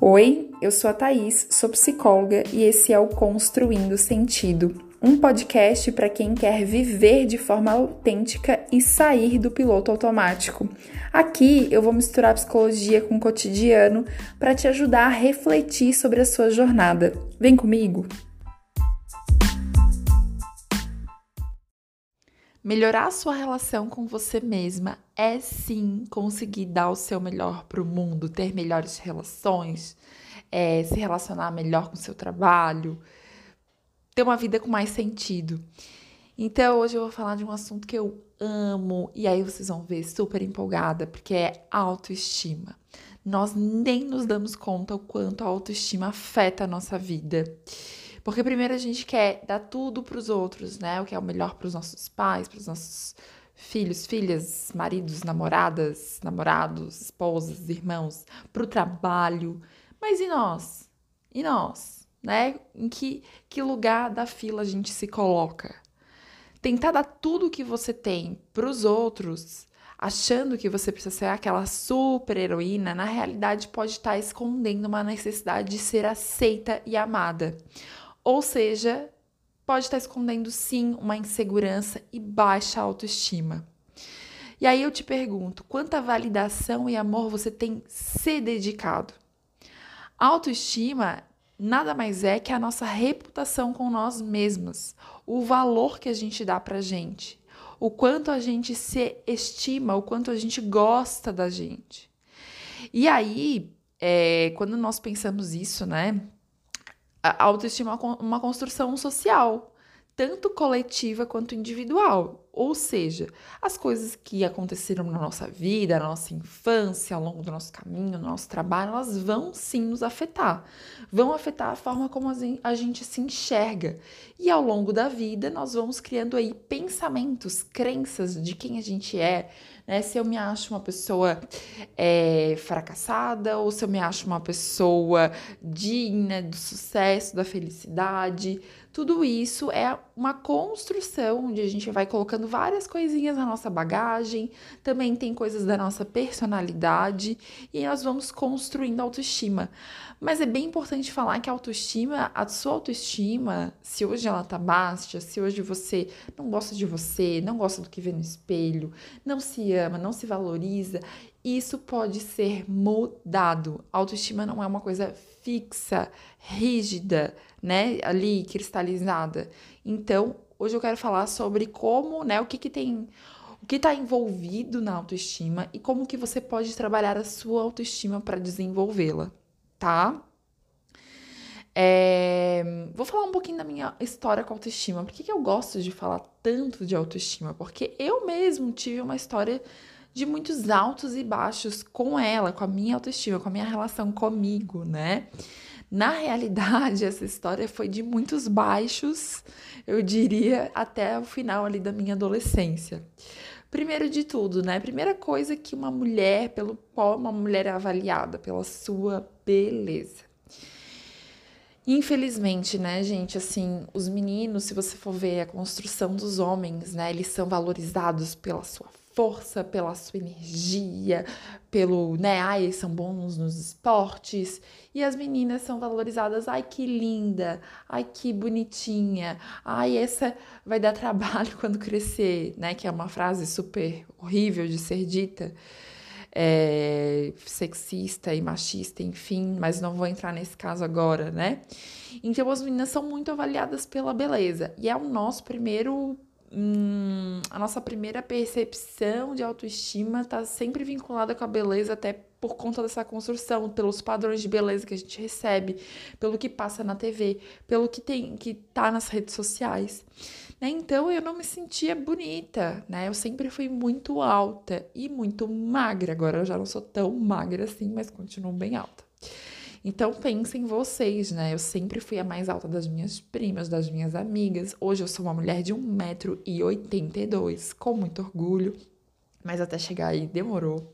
Oi, eu sou a Thaís, sou psicóloga e esse é o Construindo Sentido, um podcast para quem quer viver de forma autêntica e sair do piloto automático. Aqui eu vou misturar psicologia com o cotidiano para te ajudar a refletir sobre a sua jornada. Vem comigo! Melhorar a sua relação com você mesma é sim conseguir dar o seu melhor para o mundo, ter melhores relações, é, se relacionar melhor com o seu trabalho, ter uma vida com mais sentido. Então, hoje eu vou falar de um assunto que eu amo e aí vocês vão ver super empolgada, porque é autoestima. Nós nem nos damos conta o quanto a autoestima afeta a nossa vida. Porque primeiro a gente quer dar tudo para os outros, né? O que é o melhor para os nossos pais, para os nossos filhos, filhas, maridos, namoradas, namorados, esposas, irmãos, para o trabalho. Mas e nós? E nós? Né? Em que, que lugar da fila a gente se coloca? Tentar dar tudo o que você tem para os outros, achando que você precisa ser aquela super heroína, na realidade pode estar escondendo uma necessidade de ser aceita e amada. Ou seja, pode estar escondendo sim uma insegurança e baixa autoestima. E aí eu te pergunto, quanta validação e amor você tem se dedicado? autoestima nada mais é que a nossa reputação com nós mesmas, o valor que a gente dá pra gente, o quanto a gente se estima, o quanto a gente gosta da gente. E aí, é, quando nós pensamos isso, né? A autoestima é uma construção social, tanto coletiva quanto individual. Ou seja, as coisas que aconteceram na nossa vida, na nossa infância, ao longo do nosso caminho, no nosso trabalho, elas vão sim nos afetar. Vão afetar a forma como a gente se enxerga. E ao longo da vida, nós vamos criando aí pensamentos, crenças de quem a gente é, né? Se eu me acho uma pessoa é, fracassada ou se eu me acho uma pessoa digna do sucesso, da felicidade. Tudo isso é uma construção onde a gente vai colocando várias coisinhas na nossa bagagem, também tem coisas da nossa personalidade e nós vamos construindo autoestima. Mas é bem importante falar que a autoestima, a sua autoestima, se hoje ela tá baixa, se hoje você não gosta de você, não gosta do que vê no espelho, não se ama, não se valoriza, isso pode ser mudado. A autoestima não é uma coisa fixa, rígida, né, ali cristalizada. Então, hoje eu quero falar sobre como, né, o que que tem o que está envolvido na autoestima e como que você pode trabalhar a sua autoestima para desenvolvê-la, tá? É, vou falar um pouquinho da minha história com autoestima. Por que, que eu gosto de falar tanto de autoestima? Porque eu mesmo tive uma história de muitos altos e baixos com ela, com a minha autoestima, com a minha relação comigo, né? Na realidade, essa história foi de muitos baixos, eu diria, até o final ali da minha adolescência. Primeiro de tudo, né? Primeira coisa que uma mulher, pelo qual uma mulher é avaliada, pela sua beleza. Infelizmente, né, gente, assim, os meninos, se você for ver a construção dos homens, né, eles são valorizados pela sua força, pela sua energia, pelo, né, ai, eles são bons nos esportes. E as meninas são valorizadas, ai, que linda, ai, que bonitinha, ai, essa vai dar trabalho quando crescer, né, que é uma frase super horrível de ser dita. É, sexista e machista, enfim, mas não vou entrar nesse caso agora, né? Então as meninas são muito avaliadas pela beleza e é o nosso primeiro hum, a nossa primeira percepção de autoestima está sempre vinculada com a beleza, até por conta dessa construção, pelos padrões de beleza que a gente recebe, pelo que passa na TV, pelo que tem que tá nas redes sociais. Né? Então eu não me sentia bonita, né? Eu sempre fui muito alta e muito magra. Agora eu já não sou tão magra assim, mas continuo bem alta. Então pensem vocês, né? Eu sempre fui a mais alta das minhas primas, das minhas amigas. Hoje eu sou uma mulher de 1,82m, com muito orgulho, mas até chegar aí demorou.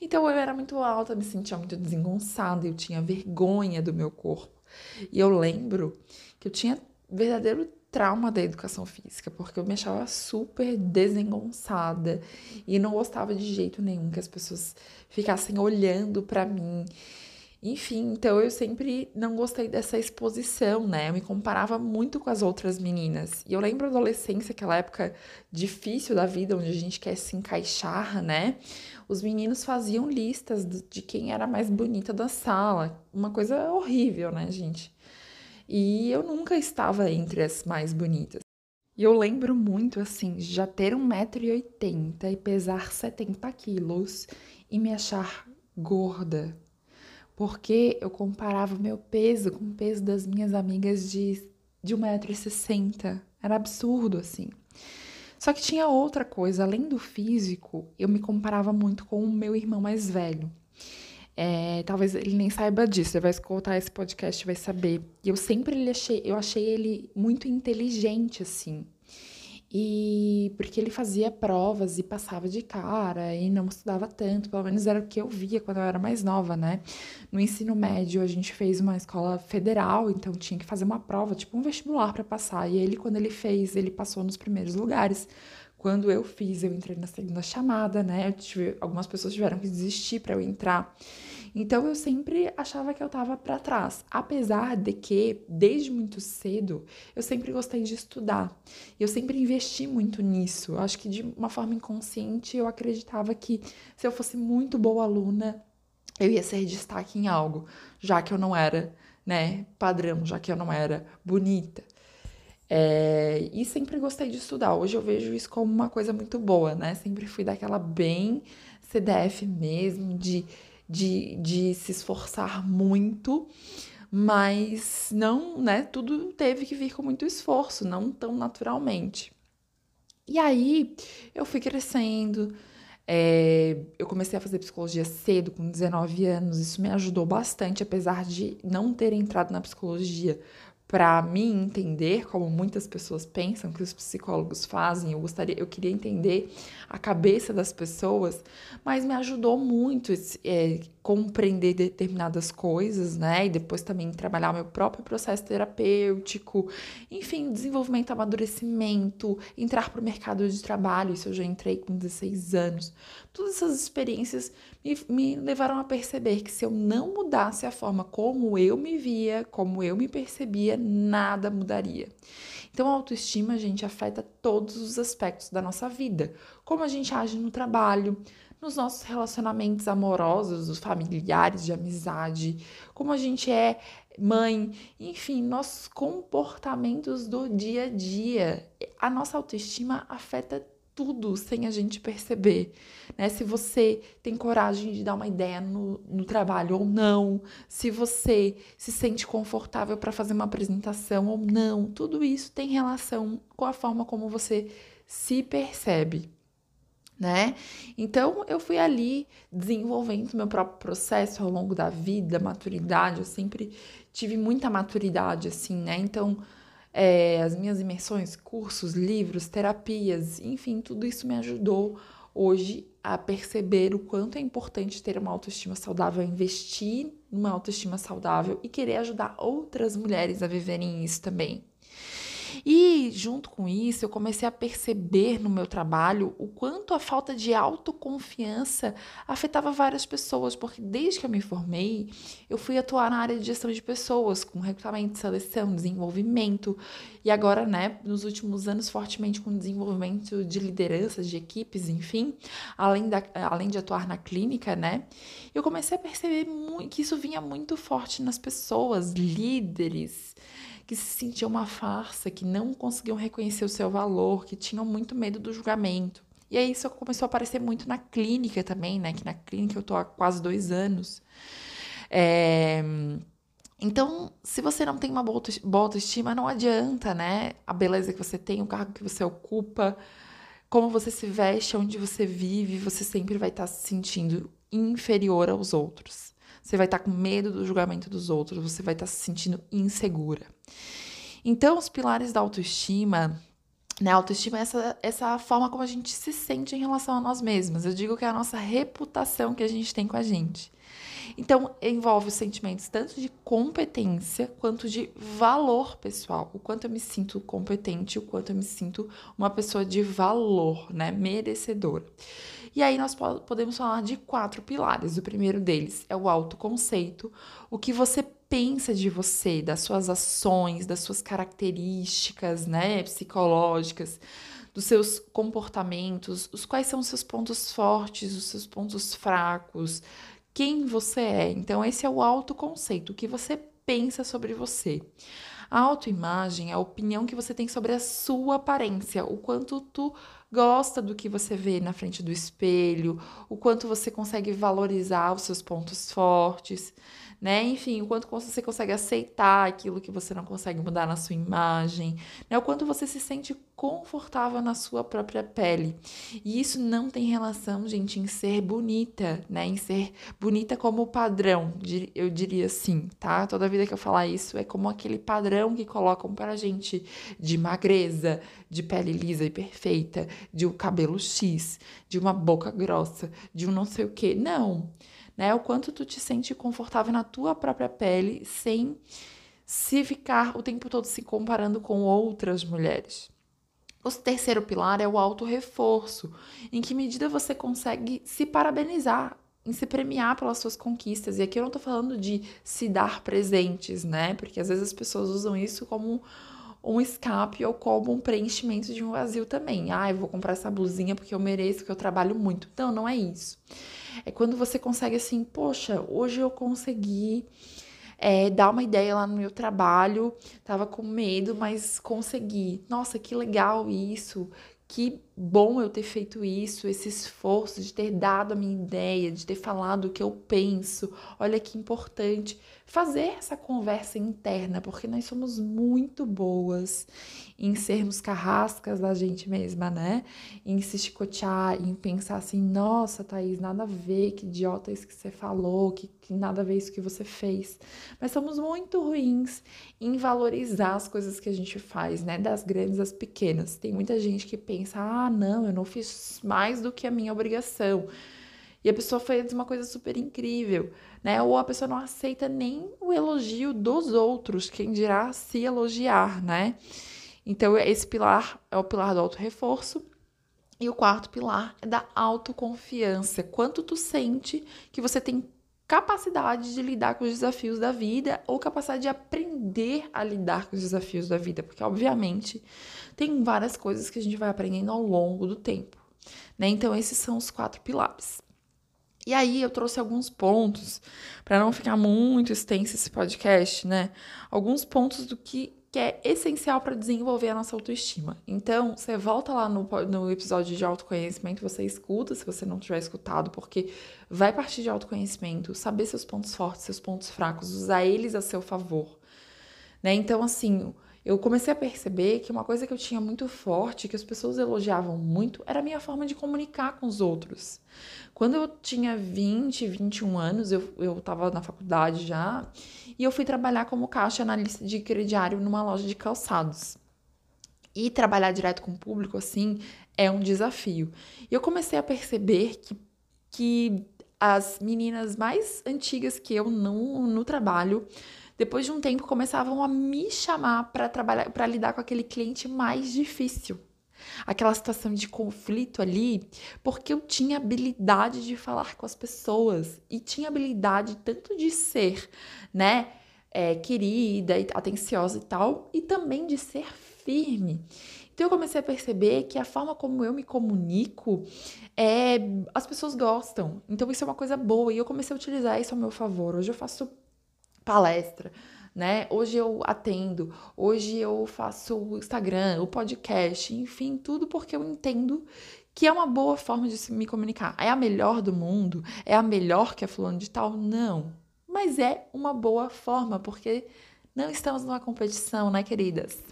Então eu era muito alta, me sentia muito desengonçada, eu tinha vergonha do meu corpo. E eu lembro que eu tinha verdadeiro trauma da educação física, porque eu me achava super desengonçada e não gostava de jeito nenhum que as pessoas ficassem olhando para mim Enfim, então eu sempre não gostei dessa exposição, né? Eu me comparava muito com as outras meninas. E eu lembro da adolescência, aquela época difícil da vida, onde a gente quer se encaixar, né? Os meninos faziam listas de quem era mais bonita da sala. Uma coisa horrível, né, gente? E eu nunca estava entre as mais bonitas. E eu lembro muito, assim, já ter 1,80m e pesar 70 quilos e me achar gorda porque eu comparava o meu peso com o peso das minhas amigas de, de 1,60m. Era absurdo, assim. Só que tinha outra coisa, além do físico, eu me comparava muito com o meu irmão mais velho. É, talvez ele nem saiba disso, ele vai escutar esse podcast e vai saber. E eu sempre achei, eu achei ele muito inteligente, assim. E porque ele fazia provas e passava de cara e não estudava tanto, pelo menos era o que eu via quando eu era mais nova, né? No ensino médio, a gente fez uma escola federal, então tinha que fazer uma prova, tipo um vestibular para passar. E ele, quando ele fez, ele passou nos primeiros lugares. Quando eu fiz, eu entrei na segunda chamada, né? Tive, algumas pessoas tiveram que desistir para eu entrar. Então eu sempre achava que eu estava para trás, apesar de que desde muito cedo eu sempre gostei de estudar. Eu sempre investi muito nisso. acho que de uma forma inconsciente eu acreditava que se eu fosse muito boa aluna, eu ia ser destaque em algo, já que eu não era, né, padrão, já que eu não era bonita. É, e sempre gostei de estudar. Hoje eu vejo isso como uma coisa muito boa, né? Sempre fui daquela bem CDF mesmo, de de, de se esforçar muito, mas não, né? Tudo teve que vir com muito esforço, não tão naturalmente. E aí eu fui crescendo, é, eu comecei a fazer psicologia cedo, com 19 anos, isso me ajudou bastante, apesar de não ter entrado na psicologia para me entender, como muitas pessoas pensam que os psicólogos fazem, eu gostaria, eu queria entender a cabeça das pessoas, mas me ajudou muito é, compreender determinadas coisas, né? E depois também trabalhar o meu próprio processo terapêutico, enfim, desenvolvimento, amadurecimento, entrar para o mercado de trabalho, isso eu já entrei com 16 anos. Todas essas experiências me, me levaram a perceber que se eu não mudasse a forma como eu me via, como eu me percebia, nada mudaria. Então, a autoestima, gente, afeta todos os aspectos da nossa vida. Como a gente age no trabalho, nos nossos relacionamentos amorosos, os familiares, de amizade, como a gente é mãe, enfim, nossos comportamentos do dia a dia. A nossa autoestima afeta tudo sem a gente perceber, né? Se você tem coragem de dar uma ideia no, no trabalho ou não, se você se sente confortável para fazer uma apresentação ou não, tudo isso tem relação com a forma como você se percebe né? Então eu fui ali desenvolvendo meu próprio processo ao longo da vida, maturidade, eu sempre tive muita maturidade, assim, né? Então é, as minhas imersões, cursos, livros, terapias, enfim, tudo isso me ajudou hoje a perceber o quanto é importante ter uma autoestima saudável, investir numa autoestima saudável e querer ajudar outras mulheres a viverem isso também. E junto com isso, eu comecei a perceber no meu trabalho o quanto a falta de autoconfiança afetava várias pessoas, porque desde que eu me formei, eu fui atuar na área de gestão de pessoas, com recrutamento, seleção, desenvolvimento, e agora, né, nos últimos anos, fortemente com desenvolvimento de lideranças, de equipes, enfim, além, da, além de atuar na clínica, né, eu comecei a perceber que isso vinha muito forte nas pessoas, líderes que se sentiam uma farsa, que não conseguiam reconhecer o seu valor, que tinham muito medo do julgamento. E aí isso começou a aparecer muito na clínica também, né? Que na clínica eu tô há quase dois anos. É... Então, se você não tem uma boa autoestima, não adianta, né? A beleza que você tem, o cargo que você ocupa, como você se veste, onde você vive, você sempre vai estar se sentindo inferior aos outros. Você vai estar com medo do julgamento dos outros, você vai estar se sentindo insegura. Então, os pilares da autoestima, né? Autoestima é essa, essa forma como a gente se sente em relação a nós mesmos. Eu digo que é a nossa reputação que a gente tem com a gente. Então, envolve os sentimentos tanto de competência quanto de valor pessoal. O quanto eu me sinto competente, o quanto eu me sinto uma pessoa de valor, né? Merecedora. E aí nós podemos falar de quatro pilares. O primeiro deles é o autoconceito, o que você pensa de você, das suas ações, das suas características, né, psicológicas, dos seus comportamentos, os quais são os seus pontos fortes, os seus pontos fracos, quem você é. Então esse é o autoconceito, o que você pensa sobre você. A autoimagem é a opinião que você tem sobre a sua aparência, o quanto tu gosta do que você vê na frente do espelho, o quanto você consegue valorizar os seus pontos fortes né? Enfim, o quanto você consegue aceitar aquilo que você não consegue mudar na sua imagem, né? O quanto você se sente confortável na sua própria pele. E isso não tem relação, gente, em ser bonita, né? Em ser bonita como padrão, eu diria assim, tá? Toda vida que eu falar isso é como aquele padrão que colocam pra gente de magreza, de pele lisa e perfeita, de um cabelo X, de uma boca grossa, de um não sei o que. Não né? O quanto tu te sente confortável na tua própria pele sem se ficar o tempo todo se comparando com outras mulheres. O terceiro pilar é o auto-reforço. Em que medida você consegue se parabenizar, em se premiar pelas suas conquistas. E aqui eu não tô falando de se dar presentes, né? Porque às vezes as pessoas usam isso como um escape ou como um preenchimento de um vazio também. Ah, eu vou comprar essa blusinha porque eu mereço, porque eu trabalho muito. Não, não é isso. É quando você consegue assim, poxa, hoje eu consegui é, dar uma ideia lá no meu trabalho, tava com medo, mas consegui. Nossa, que legal isso, que bom eu ter feito isso, esse esforço de ter dado a minha ideia, de ter falado o que eu penso. Olha que importante fazer essa conversa interna, porque nós somos muito boas em sermos carrascas da gente mesma, né? Em se chicotear, em pensar assim: nossa, Thaís, nada a ver, que idiota isso que você falou, que, que nada a ver isso que você fez. Mas somos muito ruins em valorizar as coisas que a gente faz, né? Das grandes às pequenas. Tem muita gente que pensa: ah, não, eu não fiz mais do que a minha obrigação. E a pessoa fez uma coisa super incrível, né? Ou a pessoa não aceita nem o elogio dos outros, quem dirá se elogiar, né? Então, esse pilar é o pilar do auto-reforço. E o quarto pilar é da autoconfiança. Quanto tu sente que você tem capacidade de lidar com os desafios da vida ou capacidade de aprender a lidar com os desafios da vida, porque obviamente tem várias coisas que a gente vai aprendendo ao longo do tempo, né? Então esses são os quatro pilares. E aí eu trouxe alguns pontos, para não ficar muito extenso esse podcast, né? Alguns pontos do que, que é essencial para desenvolver a nossa autoestima. Então, você volta lá no, no episódio de autoconhecimento, você escuta, se você não tiver escutado, porque vai partir de autoconhecimento, saber seus pontos fortes, seus pontos fracos, usar eles a seu favor. Né? Então, assim, eu comecei a perceber que uma coisa que eu tinha muito forte, que as pessoas elogiavam muito, era a minha forma de comunicar com os outros. Quando eu tinha 20, 21 anos, eu, eu tava na faculdade já, e eu fui trabalhar como caixa analista de crediário numa loja de calçados. E trabalhar direto com o público, assim, é um desafio. E eu comecei a perceber que, que as meninas mais antigas que eu no, no trabalho depois de um tempo começavam a me chamar para trabalhar, para lidar com aquele cliente mais difícil. Aquela situação de conflito ali, porque eu tinha habilidade de falar com as pessoas e tinha habilidade tanto de ser, né, é, querida, atenciosa e tal, e também de ser firme. Então eu comecei a perceber que a forma como eu me comunico, é, as pessoas gostam. Então isso é uma coisa boa e eu comecei a utilizar isso ao meu favor. Hoje eu faço palestra, né? Hoje eu atendo, hoje eu faço o Instagram, o podcast, enfim, tudo porque eu entendo que é uma boa forma de me comunicar. É a melhor do mundo? É a melhor que a fulano de tal? Não. Mas é uma boa forma, porque não estamos numa competição, né, queridas?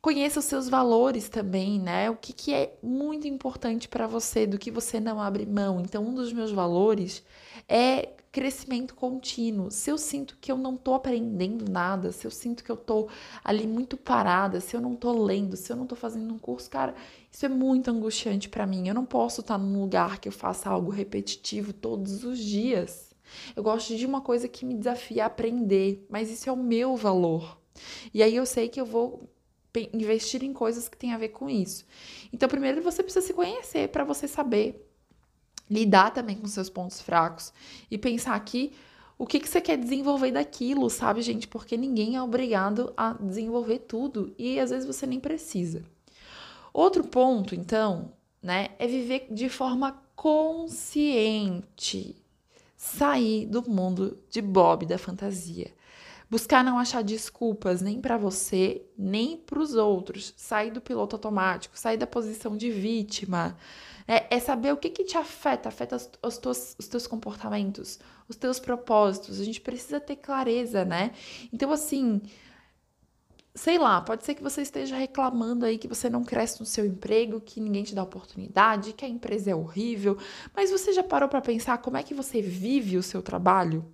Conheça os seus valores também, né? O que, que é muito importante para você, do que você não abre mão. Então, um dos meus valores é crescimento contínuo. Se eu sinto que eu não tô aprendendo nada, se eu sinto que eu tô ali muito parada, se eu não tô lendo, se eu não tô fazendo um curso, cara, isso é muito angustiante para mim. Eu não posso estar num lugar que eu faça algo repetitivo todos os dias. Eu gosto de uma coisa que me desafia a aprender, mas isso é o meu valor. E aí eu sei que eu vou investir em coisas que têm a ver com isso. Então, primeiro você precisa se conhecer para você saber lidar também com seus pontos fracos e pensar aqui o que, que você quer desenvolver daquilo, sabe, gente? Porque ninguém é obrigado a desenvolver tudo e às vezes você nem precisa. Outro ponto, então, né, é viver de forma consciente. Sair do mundo de Bob da fantasia. Buscar não achar desculpas nem para você, nem para os outros. Sair do piloto automático, sair da posição de vítima. É, é saber o que, que te afeta, afeta os, os, teus, os teus comportamentos, os teus propósitos. A gente precisa ter clareza, né? Então, assim, sei lá, pode ser que você esteja reclamando aí que você não cresce no seu emprego, que ninguém te dá oportunidade, que a empresa é horrível, mas você já parou para pensar como é que você vive o seu trabalho?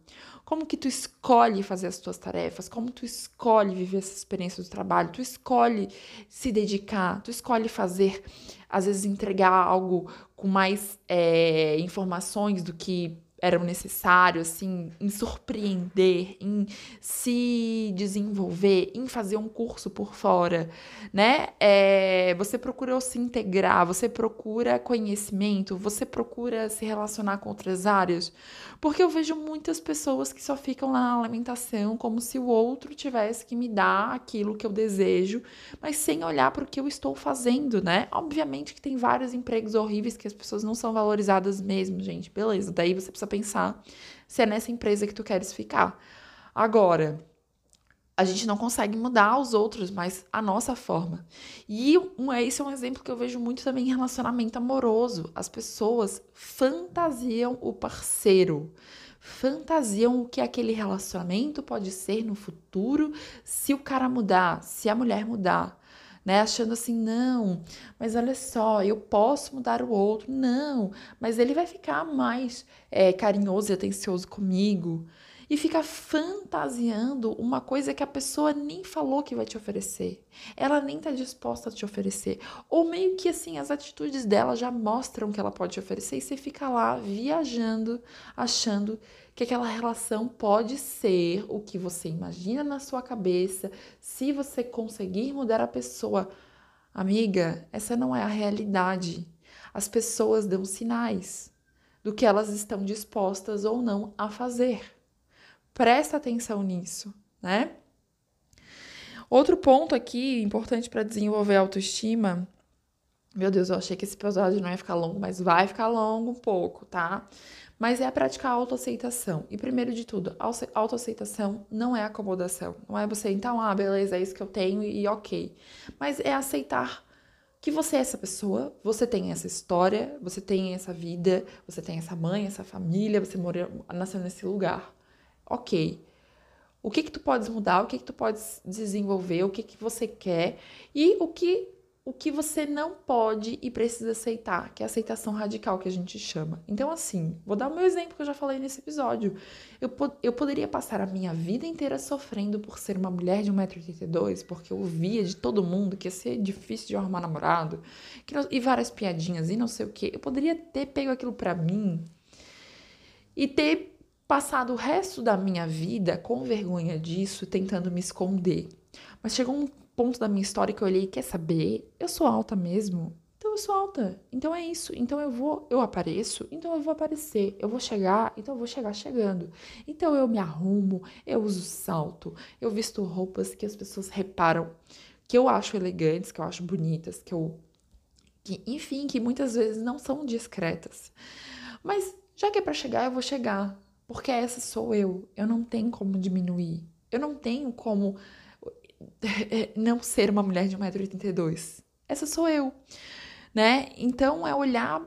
Como que tu escolhe fazer as tuas tarefas? Como tu escolhe viver essa experiência do trabalho? Tu escolhe se dedicar? Tu escolhe fazer, às vezes entregar algo com mais é, informações do que eram necessários, assim, em surpreender, em se desenvolver, em fazer um curso por fora, né? É, você procura se integrar, você procura conhecimento, você procura se relacionar com outras áreas, porque eu vejo muitas pessoas que só ficam lá na alimentação como se o outro tivesse que me dar aquilo que eu desejo, mas sem olhar para o que eu estou fazendo, né? Obviamente que tem vários empregos horríveis que as pessoas não são valorizadas mesmo, gente, beleza? Daí você precisa pensar se é nessa empresa que tu queres ficar. Agora, a gente não consegue mudar os outros, mas a nossa forma. E um, esse é um exemplo que eu vejo muito também em relacionamento amoroso. As pessoas fantasiam o parceiro, fantasiam o que aquele relacionamento pode ser no futuro se o cara mudar, se a mulher mudar né? Achando assim, não, mas olha só, eu posso mudar o outro. Não, mas ele vai ficar mais é, carinhoso e atencioso comigo. E fica fantasiando uma coisa que a pessoa nem falou que vai te oferecer. Ela nem tá disposta a te oferecer. Ou meio que assim, as atitudes dela já mostram que ela pode te oferecer e você fica lá viajando, achando que aquela relação pode ser o que você imagina na sua cabeça, se você conseguir mudar a pessoa. Amiga, essa não é a realidade. As pessoas dão sinais do que elas estão dispostas ou não a fazer. Presta atenção nisso, né? Outro ponto aqui importante para desenvolver a autoestima. Meu Deus, eu achei que esse episódio não ia ficar longo, mas vai ficar longo um pouco, tá? Mas é praticar a autoaceitação. E primeiro de tudo, autoaceitação não é acomodação. Não é você, então, ah, beleza, é isso que eu tenho e ok. Mas é aceitar que você é essa pessoa, você tem essa história, você tem essa vida, você tem essa mãe, essa família, você morou, nasceu nesse lugar. Ok. O que que tu podes mudar, o que que tu podes desenvolver, o que que você quer e o que o que você não pode e precisa aceitar, que é a aceitação radical que a gente chama. Então, assim, vou dar o meu exemplo que eu já falei nesse episódio. Eu, eu poderia passar a minha vida inteira sofrendo por ser uma mulher de 1,82m, porque eu via de todo mundo que ia ser difícil de arrumar namorado, que, e várias piadinhas e não sei o que. Eu poderia ter pego aquilo pra mim e ter passado o resto da minha vida com vergonha disso, tentando me esconder. Mas chegou um ponto da minha história que eu olhei, quer saber? Eu sou alta mesmo. Então eu sou alta. Então é isso. Então eu vou, eu apareço, então eu vou aparecer. Eu vou chegar, então eu vou chegar chegando. Então eu me arrumo, eu uso salto, eu visto roupas que as pessoas reparam que eu acho elegantes, que eu acho bonitas, que eu que, enfim, que muitas vezes não são discretas. Mas já que é para chegar, eu vou chegar, porque essa sou eu. Eu não tenho como diminuir. Eu não tenho como não ser uma mulher de 1,82m. Essa sou eu, né? Então é olhar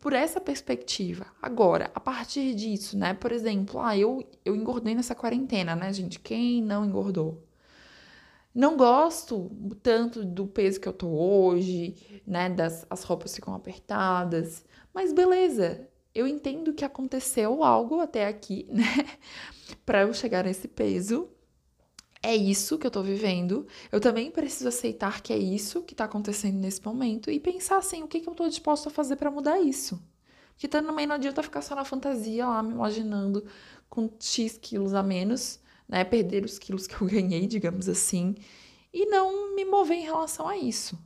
por essa perspectiva. Agora, a partir disso, né? Por exemplo, ah, eu, eu engordei nessa quarentena, né, gente? Quem não engordou? Não gosto tanto do peso que eu tô hoje, né? Das as roupas ficam apertadas, mas beleza. Eu entendo que aconteceu algo até aqui, né? para eu chegar nesse peso é isso que eu tô vivendo. Eu também preciso aceitar que é isso que tá acontecendo nesse momento e pensar assim, o que, que eu tô disposto a fazer para mudar isso? Porque também não adianta ficar só na fantasia lá, me imaginando com X quilos a menos, né? Perder os quilos que eu ganhei, digamos assim, e não me mover em relação a isso.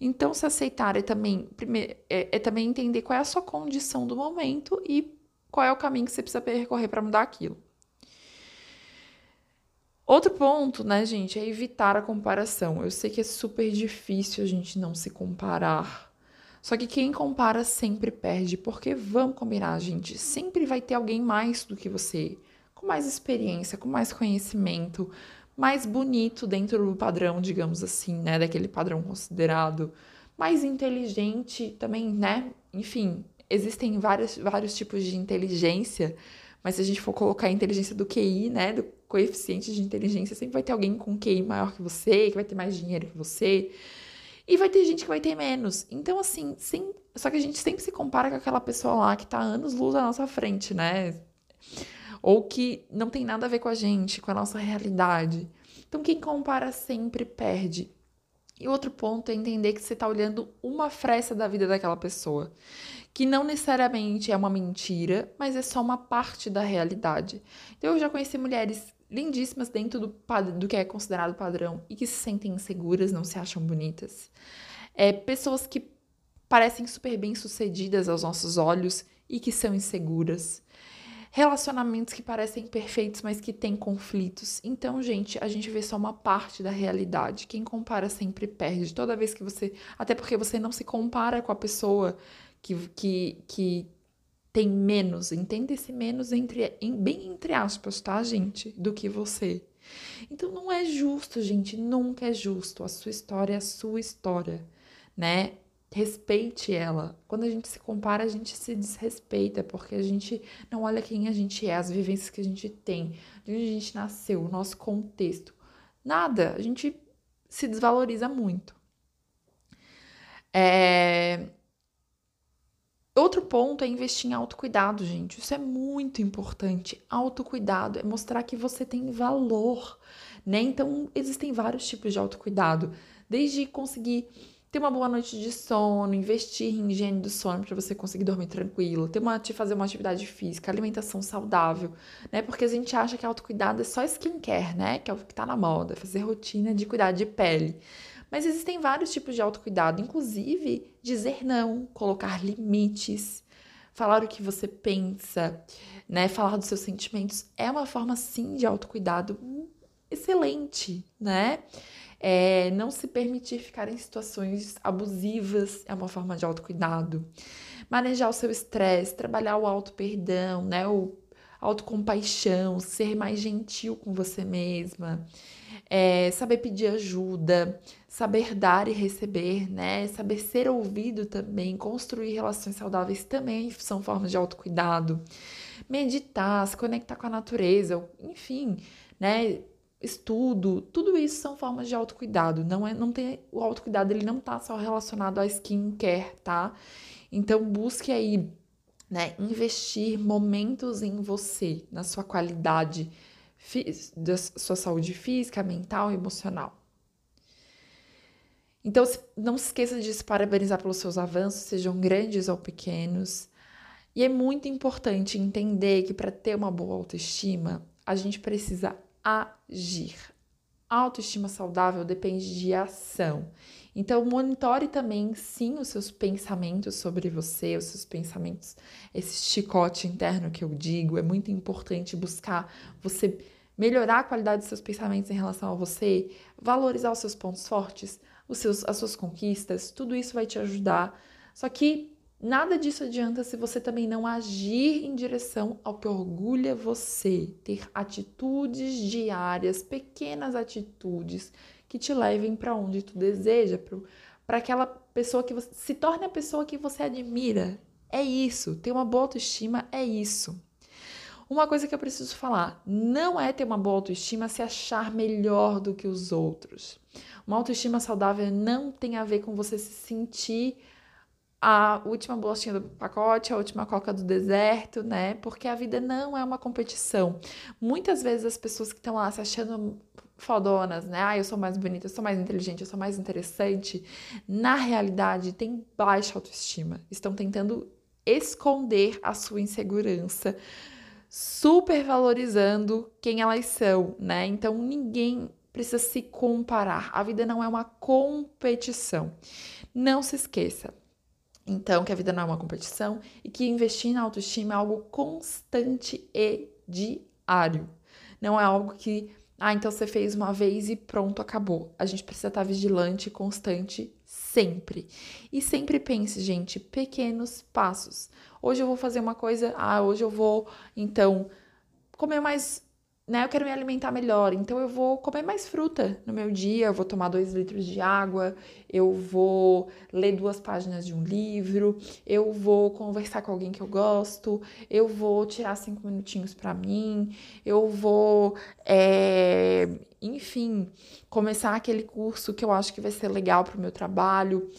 Então, se aceitar é também, primeiro, é, é também entender qual é a sua condição do momento e qual é o caminho que você precisa percorrer para mudar aquilo. Outro ponto, né, gente, é evitar a comparação. Eu sei que é super difícil a gente não se comparar. Só que quem compara sempre perde, porque vamos combinar, gente, sempre vai ter alguém mais do que você, com mais experiência, com mais conhecimento, mais bonito dentro do padrão, digamos assim, né, daquele padrão considerado, mais inteligente também, né? Enfim, existem vários, vários tipos de inteligência, mas se a gente for colocar a inteligência do QI, né, do coeficiente de inteligência, sempre vai ter alguém com QI maior que você, que vai ter mais dinheiro que você, e vai ter gente que vai ter menos. Então, assim, sem... só que a gente sempre se compara com aquela pessoa lá que tá anos luz à nossa frente, né? Ou que não tem nada a ver com a gente, com a nossa realidade. Então, quem compara sempre perde. E outro ponto é entender que você está olhando uma fresta da vida daquela pessoa, que não necessariamente é uma mentira, mas é só uma parte da realidade. Então, eu já conheci mulheres lindíssimas dentro do, do que é considerado padrão e que se sentem inseguras, não se acham bonitas. É, pessoas que parecem super bem sucedidas aos nossos olhos e que são inseguras relacionamentos que parecem perfeitos, mas que têm conflitos. Então, gente, a gente vê só uma parte da realidade. Quem compara sempre perde. Toda vez que você. Até porque você não se compara com a pessoa que, que, que tem menos. Entenda esse menos entre, em, bem entre aspas, tá, gente? Do que você. Então não é justo, gente. Nunca é justo. A sua história é a sua história, né? respeite ela. Quando a gente se compara, a gente se desrespeita, porque a gente não olha quem a gente é, as vivências que a gente tem, de onde a gente nasceu, o nosso contexto. Nada, a gente se desvaloriza muito. É... Outro ponto é investir em autocuidado, gente. Isso é muito importante. Autocuidado é mostrar que você tem valor, né? Então, existem vários tipos de autocuidado, desde conseguir ter uma boa noite de sono, investir em higiene do sono para você conseguir dormir tranquilo, ter uma, fazer uma atividade física, alimentação saudável, né? Porque a gente acha que autocuidado é só skincare, né? Que é o que tá na moda, fazer rotina de cuidar de pele. Mas existem vários tipos de autocuidado, inclusive dizer não, colocar limites, falar o que você pensa, né? Falar dos seus sentimentos é uma forma sim de autocuidado excelente, né? É, não se permitir ficar em situações abusivas é uma forma de autocuidado. Manejar o seu estresse, trabalhar o auto-perdão, né? O autocompaixão, ser mais gentil com você mesma, é, saber pedir ajuda, saber dar e receber, né? Saber ser ouvido também, construir relações saudáveis também são formas de autocuidado. Meditar, se conectar com a natureza, enfim, né? estudo, tudo isso são formas de autocuidado. Não é, não tem o autocuidado, ele não tá só relacionado à skincare, tá? Então busque aí, né, investir momentos em você, na sua qualidade da sua saúde física, mental emocional. Então, não se esqueça de se parabenizar pelos seus avanços, sejam grandes ou pequenos. E é muito importante entender que para ter uma boa autoestima, a gente precisa agir. Autoestima saudável depende de ação. Então, monitore também, sim, os seus pensamentos sobre você, os seus pensamentos, esse chicote interno que eu digo. É muito importante buscar você melhorar a qualidade dos seus pensamentos em relação a você, valorizar os seus pontos fortes, os seus, as suas conquistas. Tudo isso vai te ajudar. Só que Nada disso adianta se você também não agir em direção ao que orgulha você, ter atitudes diárias, pequenas atitudes que te levem para onde tu deseja, para aquela pessoa que você se torne a pessoa que você admira. É isso, ter uma boa autoestima é isso. Uma coisa que eu preciso falar: não é ter uma boa autoestima se achar melhor do que os outros. Uma autoestima saudável não tem a ver com você se sentir a última bolachinha do pacote, a última coca do deserto, né? Porque a vida não é uma competição. Muitas vezes as pessoas que estão lá se achando fodonas, né? Ah, eu sou mais bonita, eu sou mais inteligente, eu sou mais interessante. Na realidade, tem baixa autoestima. Estão tentando esconder a sua insegurança, supervalorizando quem elas são, né? Então ninguém precisa se comparar. A vida não é uma competição. Não se esqueça, então, que a vida não é uma competição e que investir na autoestima é algo constante e diário. Não é algo que, ah, então você fez uma vez e pronto, acabou. A gente precisa estar vigilante, constante, sempre. E sempre pense, gente, pequenos passos. Hoje eu vou fazer uma coisa, ah, hoje eu vou, então, comer mais né, eu quero me alimentar melhor, então eu vou comer mais fruta no meu dia, eu vou tomar dois litros de água, eu vou ler duas páginas de um livro, eu vou conversar com alguém que eu gosto, eu vou tirar cinco minutinhos para mim, eu vou, é, enfim, começar aquele curso que eu acho que vai ser legal para o meu trabalho.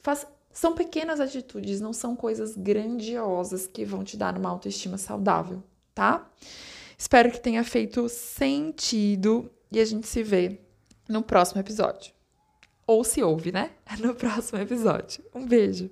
Faz, são pequenas atitudes, não são coisas grandiosas que vão te dar uma autoestima saudável, tá? Espero que tenha feito sentido e a gente se vê no próximo episódio. Ou se ouve, né? No próximo episódio. Um beijo.